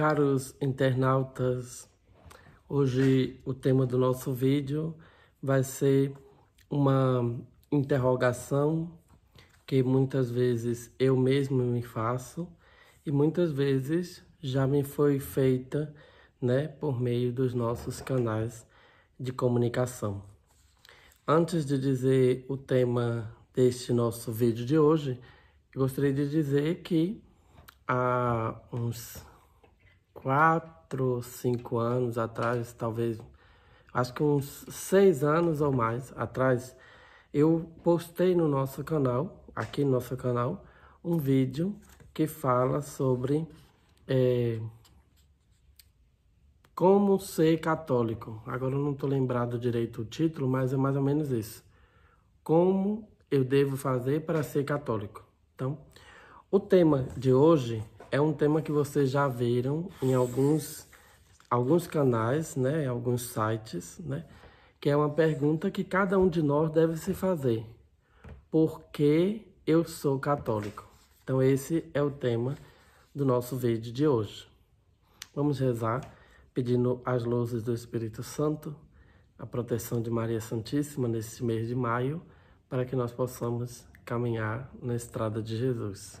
caros internautas, hoje o tema do nosso vídeo vai ser uma interrogação que muitas vezes eu mesmo me faço e muitas vezes já me foi feita né, por meio dos nossos canais de comunicação. Antes de dizer o tema deste nosso vídeo de hoje, gostaria de dizer que há uns quatro, cinco anos atrás, talvez, acho que uns seis anos ou mais atrás, eu postei no nosso canal, aqui no nosso canal, um vídeo que fala sobre é, como ser católico. Agora eu não estou lembrado direito o título, mas é mais ou menos isso. Como eu devo fazer para ser católico. Então, o tema de hoje é um tema que vocês já viram em alguns, alguns canais, né, alguns sites, né, que é uma pergunta que cada um de nós deve se fazer. Por que eu sou católico? Então esse é o tema do nosso vídeo de hoje. Vamos rezar pedindo as luzes do Espírito Santo, a proteção de Maria Santíssima nesse mês de maio, para que nós possamos caminhar na estrada de Jesus.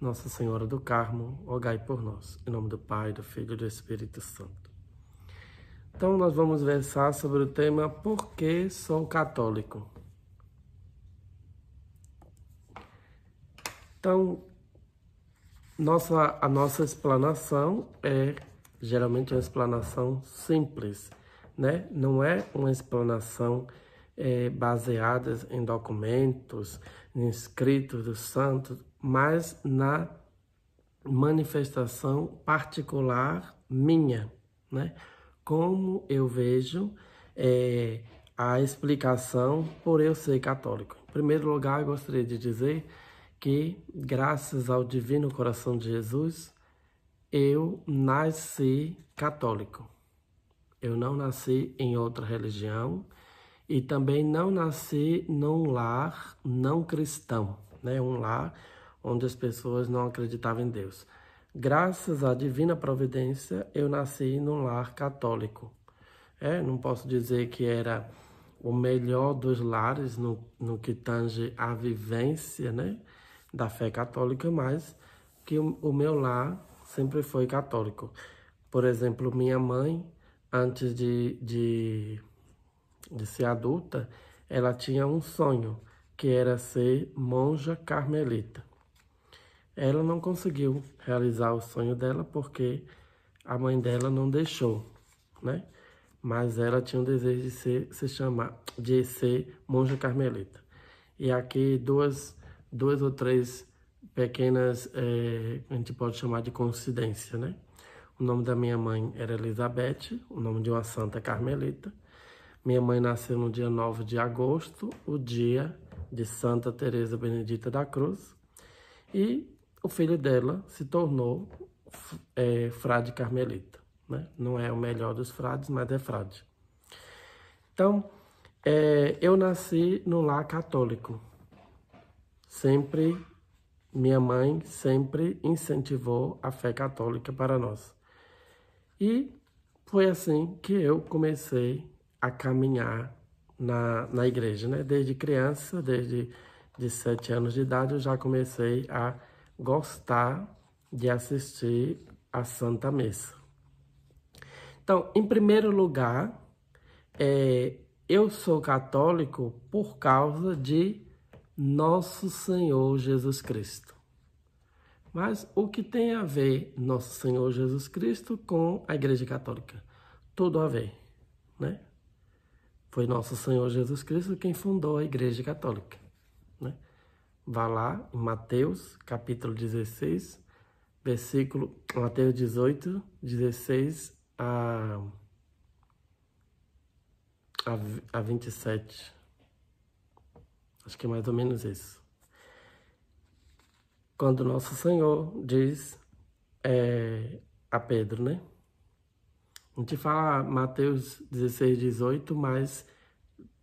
Nossa Senhora do Carmo, rogai por nós. Em nome do Pai, do Filho e do Espírito Santo. Então, nós vamos versar sobre o tema Por que sou católico? Então, nossa, a nossa explanação é geralmente uma explanação simples, né? Não é uma explanação é, baseada em documentos, em escritos dos santos, mas na manifestação particular minha, né? Como eu vejo é, a explicação por eu ser católico. Em primeiro lugar, eu gostaria de dizer que, graças ao Divino Coração de Jesus, eu nasci católico. Eu não nasci em outra religião e também não nasci num lar não cristão, né? Um lar onde as pessoas não acreditavam em Deus. Graças à divina providência, eu nasci num lar católico. É, não posso dizer que era o melhor dos lares no, no que tange a vivência né, da fé católica, mas que o, o meu lar sempre foi católico. Por exemplo, minha mãe, antes de, de, de ser adulta, ela tinha um sonho, que era ser monja carmelita. Ela não conseguiu realizar o sonho dela porque a mãe dela não deixou, né? Mas ela tinha o desejo de ser, se chamar, de ser monja carmelita. E aqui duas, duas ou três pequenas, é, a gente pode chamar de coincidência, né? O nome da minha mãe era Elizabeth, o nome de uma santa carmelita. Minha mãe nasceu no dia 9 de agosto, o dia de Santa Teresa Benedita da Cruz. E o filho dela se tornou é, frade carmelita. Né? Não é o melhor dos frades, mas é frade. Então, é, eu nasci no lar católico. Sempre, minha mãe sempre incentivou a fé católica para nós. E foi assim que eu comecei a caminhar na, na igreja, né? Desde criança, desde de sete anos de idade, eu já comecei a gostar de assistir a Santa Missa. Então, em primeiro lugar, é, eu sou católico por causa de Nosso Senhor Jesus Cristo. Mas o que tem a ver Nosso Senhor Jesus Cristo com a Igreja Católica? Tudo a ver, né? Foi Nosso Senhor Jesus Cristo quem fundou a Igreja Católica? Vá lá em Mateus, capítulo 16, versículo Mateus 18, 16 a, a, a 27. Acho que é mais ou menos isso. Quando Nosso Senhor diz é, a Pedro, né? A gente fala Mateus 16, 18, mas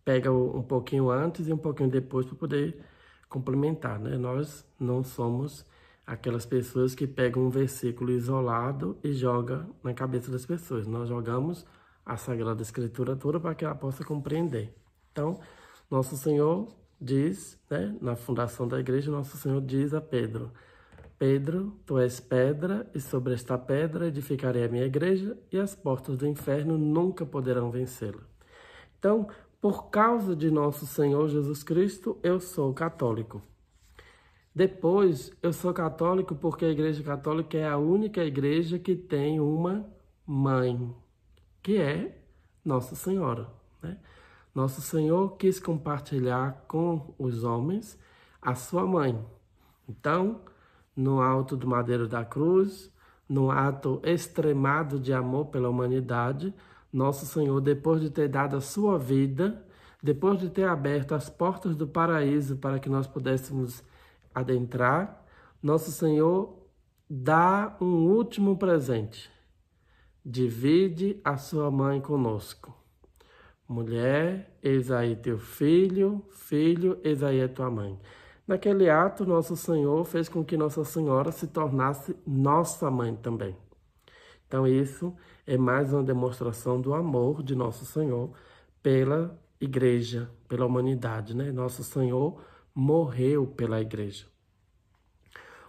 pega um pouquinho antes e um pouquinho depois para poder complementar, né? Nós não somos aquelas pessoas que pegam um versículo isolado e joga na cabeça das pessoas. Nós jogamos a Sagrada Escritura toda para que ela possa compreender. Então, nosso Senhor diz, né, na fundação da igreja, nosso Senhor diz a Pedro: Pedro, tu és pedra, e sobre esta pedra edificarei a minha igreja, e as portas do inferno nunca poderão vencê-la. Então, por causa de nosso Senhor Jesus Cristo, eu sou católico. Depois, eu sou católico porque a Igreja Católica é a única igreja que tem uma mãe, que é Nossa Senhora. Né? Nosso Senhor quis compartilhar com os homens a sua mãe. Então, no alto do madeiro da cruz, no ato extremado de amor pela humanidade, nosso Senhor, depois de ter dado a sua vida, depois de ter aberto as portas do paraíso para que nós pudéssemos adentrar, nosso Senhor dá um último presente. Divide a sua mãe conosco. Mulher, eis aí teu filho, filho, eis aí a tua mãe. Naquele ato, nosso Senhor fez com que Nossa Senhora se tornasse nossa mãe também. Então, isso é mais uma demonstração do amor de Nosso Senhor pela igreja, pela humanidade, né? Nosso Senhor morreu pela igreja.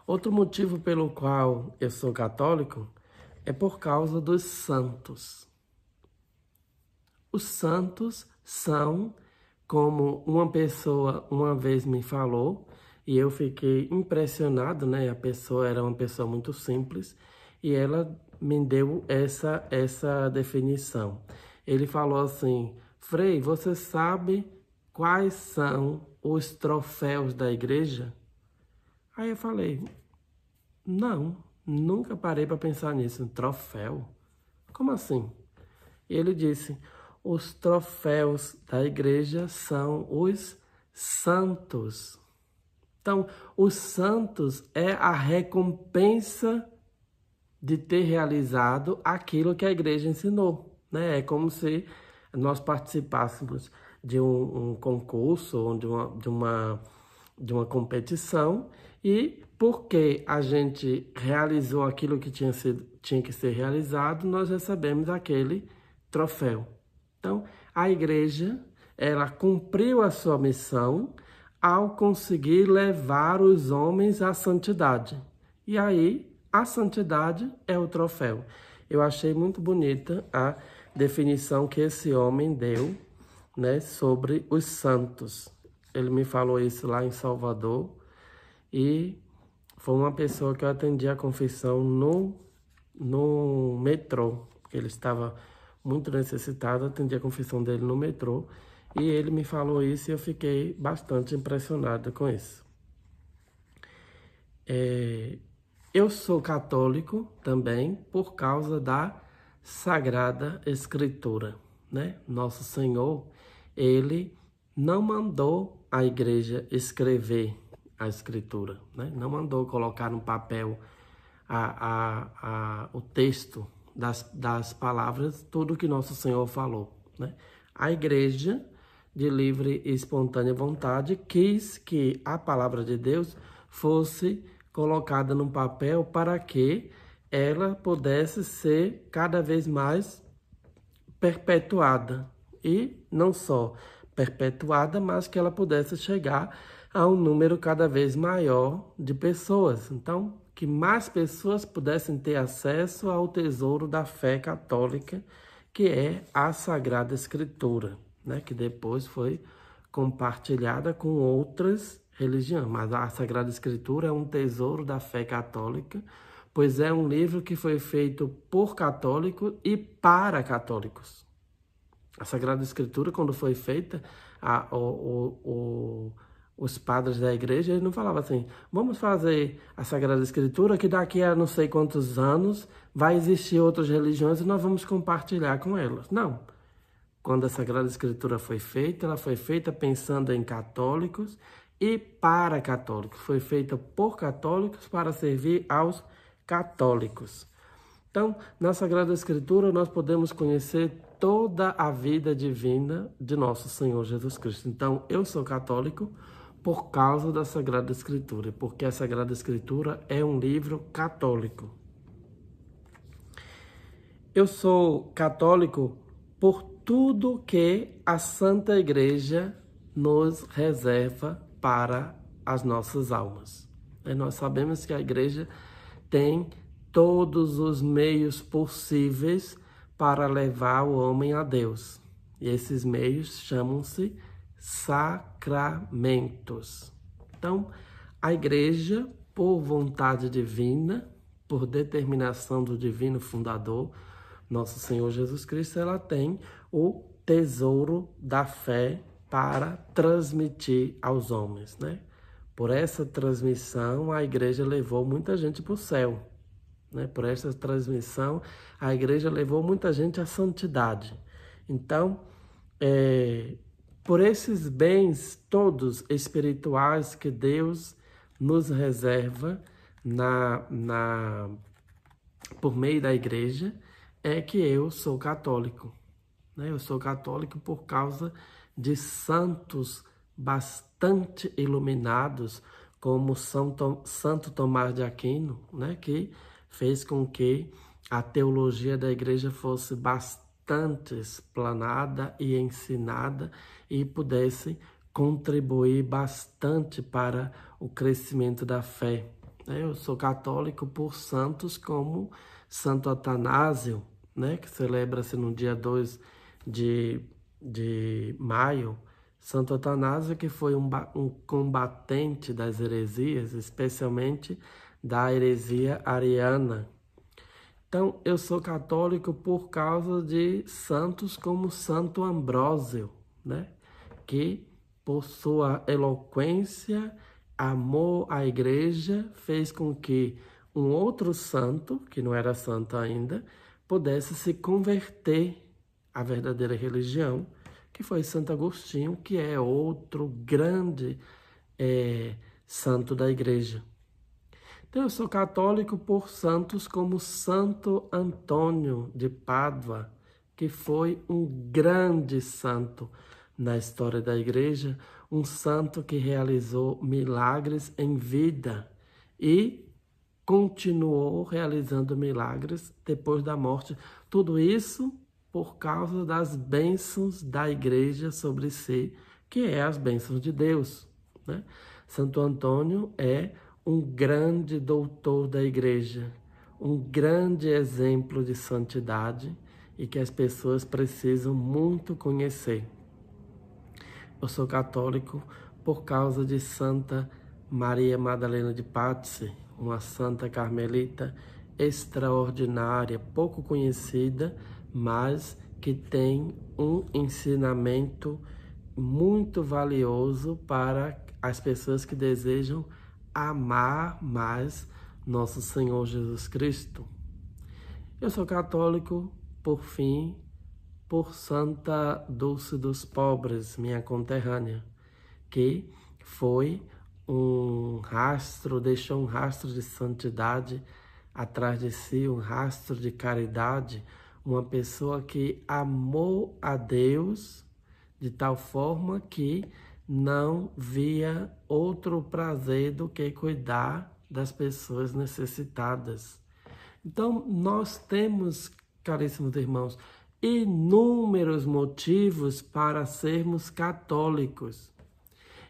Outro motivo pelo qual eu sou católico é por causa dos santos. Os santos são, como uma pessoa uma vez me falou, e eu fiquei impressionado, né? A pessoa era uma pessoa muito simples e ela me deu essa, essa definição. Ele falou assim: Frei, você sabe quais são os troféus da igreja? Aí eu falei: Não, nunca parei para pensar nisso. Troféu? Como assim? E ele disse: Os troféus da igreja são os santos. Então, os santos é a recompensa de ter realizado aquilo que a igreja ensinou. Né? É como se nós participássemos de um, um concurso ou de uma, de, uma, de uma competição e porque a gente realizou aquilo que tinha, sido, tinha que ser realizado, nós recebemos aquele troféu. Então, a igreja, ela cumpriu a sua missão ao conseguir levar os homens à santidade. E aí, a santidade é o troféu. Eu achei muito bonita a definição que esse homem deu né, sobre os santos. Ele me falou isso lá em Salvador e foi uma pessoa que eu atendi a confissão no, no metrô, ele estava muito necessitado, atendi a confissão dele no metrô e ele me falou isso e eu fiquei bastante impressionado com isso. É, eu sou católico também por causa da Sagrada Escritura, né? Nosso Senhor, ele não mandou a igreja escrever a Escritura, né? Não mandou colocar no papel a, a, a, o texto das, das palavras, tudo que Nosso Senhor falou, né? A igreja, de livre e espontânea vontade, quis que a palavra de Deus fosse colocada no papel para que ela pudesse ser cada vez mais perpetuada. E não só perpetuada, mas que ela pudesse chegar a um número cada vez maior de pessoas. Então, que mais pessoas pudessem ter acesso ao tesouro da fé católica, que é a Sagrada Escritura, né? que depois foi compartilhada com outras religião, mas a Sagrada Escritura é um tesouro da fé católica, pois é um livro que foi feito por católicos e para católicos. A Sagrada Escritura, quando foi feita, a, o, o, os padres da igreja, ele não falava assim, vamos fazer a Sagrada Escritura que daqui a não sei quantos anos vai existir outras religiões e nós vamos compartilhar com elas. Não. Quando a Sagrada Escritura foi feita, ela foi feita pensando em católicos e para católicos. Foi feita por católicos para servir aos católicos. Então, na Sagrada Escritura, nós podemos conhecer toda a vida divina de nosso Senhor Jesus Cristo. Então, eu sou católico por causa da Sagrada Escritura, porque a Sagrada Escritura é um livro católico. Eu sou católico por tudo que a Santa Igreja nos reserva para as nossas almas. E nós sabemos que a igreja tem todos os meios possíveis para levar o homem a Deus. E esses meios chamam-se sacramentos. Então, a igreja, por vontade divina, por determinação do divino fundador, nosso Senhor Jesus Cristo, ela tem o tesouro da fé para transmitir aos homens, né? Por essa transmissão, a igreja levou muita gente para o céu. Né? Por essa transmissão, a igreja levou muita gente à santidade. Então, é, por esses bens todos espirituais que Deus nos reserva na, na, por meio da igreja, é que eu sou católico. Né? Eu sou católico por causa de santos bastante iluminados, como São Tom, Santo Tomás de Aquino, né, que fez com que a teologia da igreja fosse bastante explanada e ensinada e pudesse contribuir bastante para o crescimento da fé. Eu sou católico por santos como Santo Atanásio, né, que celebra-se no dia 2 de de maio, Santo Atanásio, que foi um, um combatente das heresias, especialmente da heresia ariana. Então, eu sou católico por causa de santos como Santo Ambrósio, né? que por sua eloquência, amor à igreja, fez com que um outro santo, que não era santo ainda, pudesse se converter a verdadeira religião, que foi Santo Agostinho, que é outro grande é, santo da igreja. Então, eu sou católico por santos como Santo Antônio de Pádua, que foi um grande santo na história da igreja, um santo que realizou milagres em vida e continuou realizando milagres depois da morte. Tudo isso por causa das bênçãos da igreja sobre si, que é as bênçãos de Deus. Né? Santo Antônio é um grande doutor da igreja, um grande exemplo de santidade e que as pessoas precisam muito conhecer. Eu sou católico por causa de Santa Maria Madalena de Pazzi, uma santa carmelita extraordinária, pouco conhecida, mas que tem um ensinamento muito valioso para as pessoas que desejam amar mais nosso Senhor Jesus Cristo. Eu sou católico, por fim, por Santa Dulce dos Pobres, minha conterrânea, que foi um rastro, deixou um rastro de santidade atrás de si, um rastro de caridade, uma pessoa que amou a Deus de tal forma que não via outro prazer do que cuidar das pessoas necessitadas. Então, nós temos, caríssimos irmãos, inúmeros motivos para sermos católicos.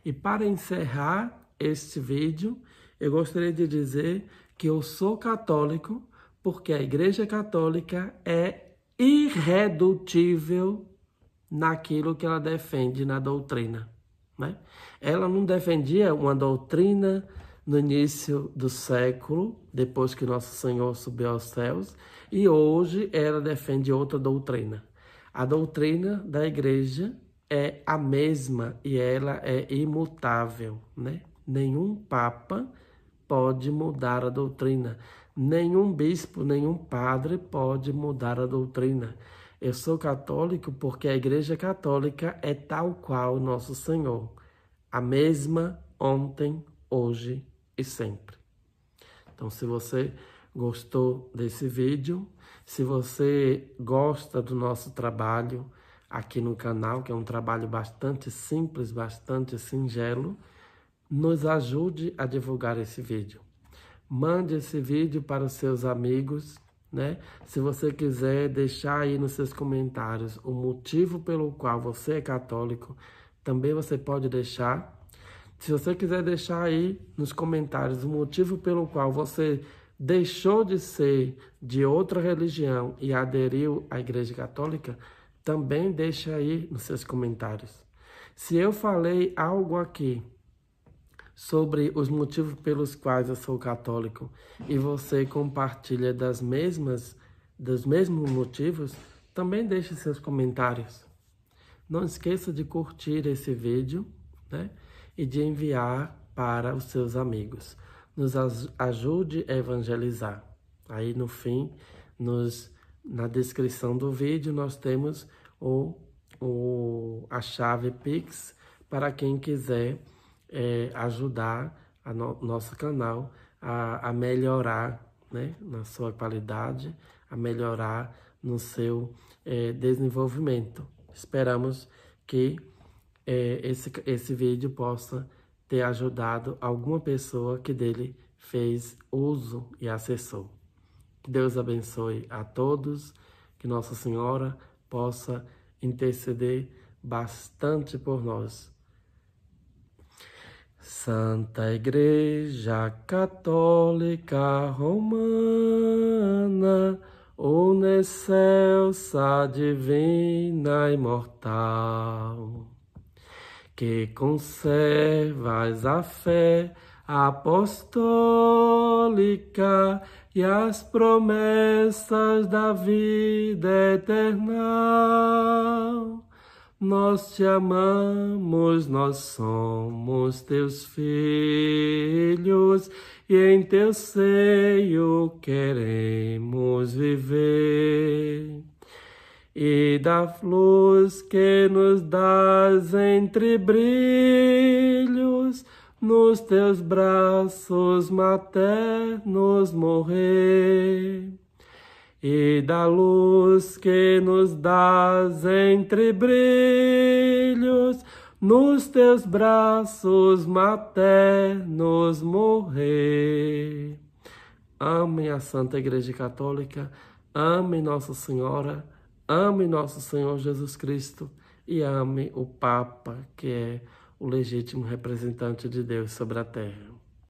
E para encerrar este vídeo, eu gostaria de dizer que eu sou católico porque a Igreja Católica é irredutível naquilo que ela defende na doutrina. Né? Ela não defendia uma doutrina no início do século, depois que Nosso Senhor subiu aos céus, e hoje ela defende outra doutrina. A doutrina da igreja é a mesma e ela é imutável, né? Nenhum papa pode mudar a doutrina. Nenhum bispo, nenhum padre pode mudar a doutrina. Eu sou católico porque a Igreja Católica é tal qual nosso Senhor, a mesma ontem, hoje e sempre. Então, se você gostou desse vídeo, se você gosta do nosso trabalho aqui no canal, que é um trabalho bastante simples, bastante singelo, nos ajude a divulgar esse vídeo. Mande esse vídeo para os seus amigos, né? Se você quiser deixar aí nos seus comentários o motivo pelo qual você é católico, também você pode deixar. Se você quiser deixar aí nos comentários o motivo pelo qual você deixou de ser de outra religião e aderiu à Igreja Católica, também deixa aí nos seus comentários. Se eu falei algo aqui sobre os motivos pelos quais eu sou católico e você compartilha das mesmas dos mesmos motivos, também deixe seus comentários. Não esqueça de curtir esse vídeo, né? E de enviar para os seus amigos. Nos ajude a evangelizar. Aí no fim, nos, na descrição do vídeo, nós temos o, o, a chave Pix para quem quiser é, ajudar o no, nosso canal a, a melhorar né, na sua qualidade, a melhorar no seu é, desenvolvimento. Esperamos que é, esse, esse vídeo possa ter ajudado alguma pessoa que dele fez uso e acessou. Que Deus abençoe a todos, que Nossa Senhora possa interceder bastante por nós Santa Igreja Católica Romana, une divina, imortal, que conservas a fé apostólica e as promessas da vida eterna nós te amamos, nós somos teus filhos e em teu seio queremos viver. E da luz que nos dás entre brilhos, nos teus braços maternos morrer e da luz que nos dás entre brilhos, nos teus braços maternos morrer. Amem a Santa Igreja Católica, amem Nossa Senhora, amem Nosso Senhor Jesus Cristo e amem o Papa, que é o legítimo representante de Deus sobre a terra.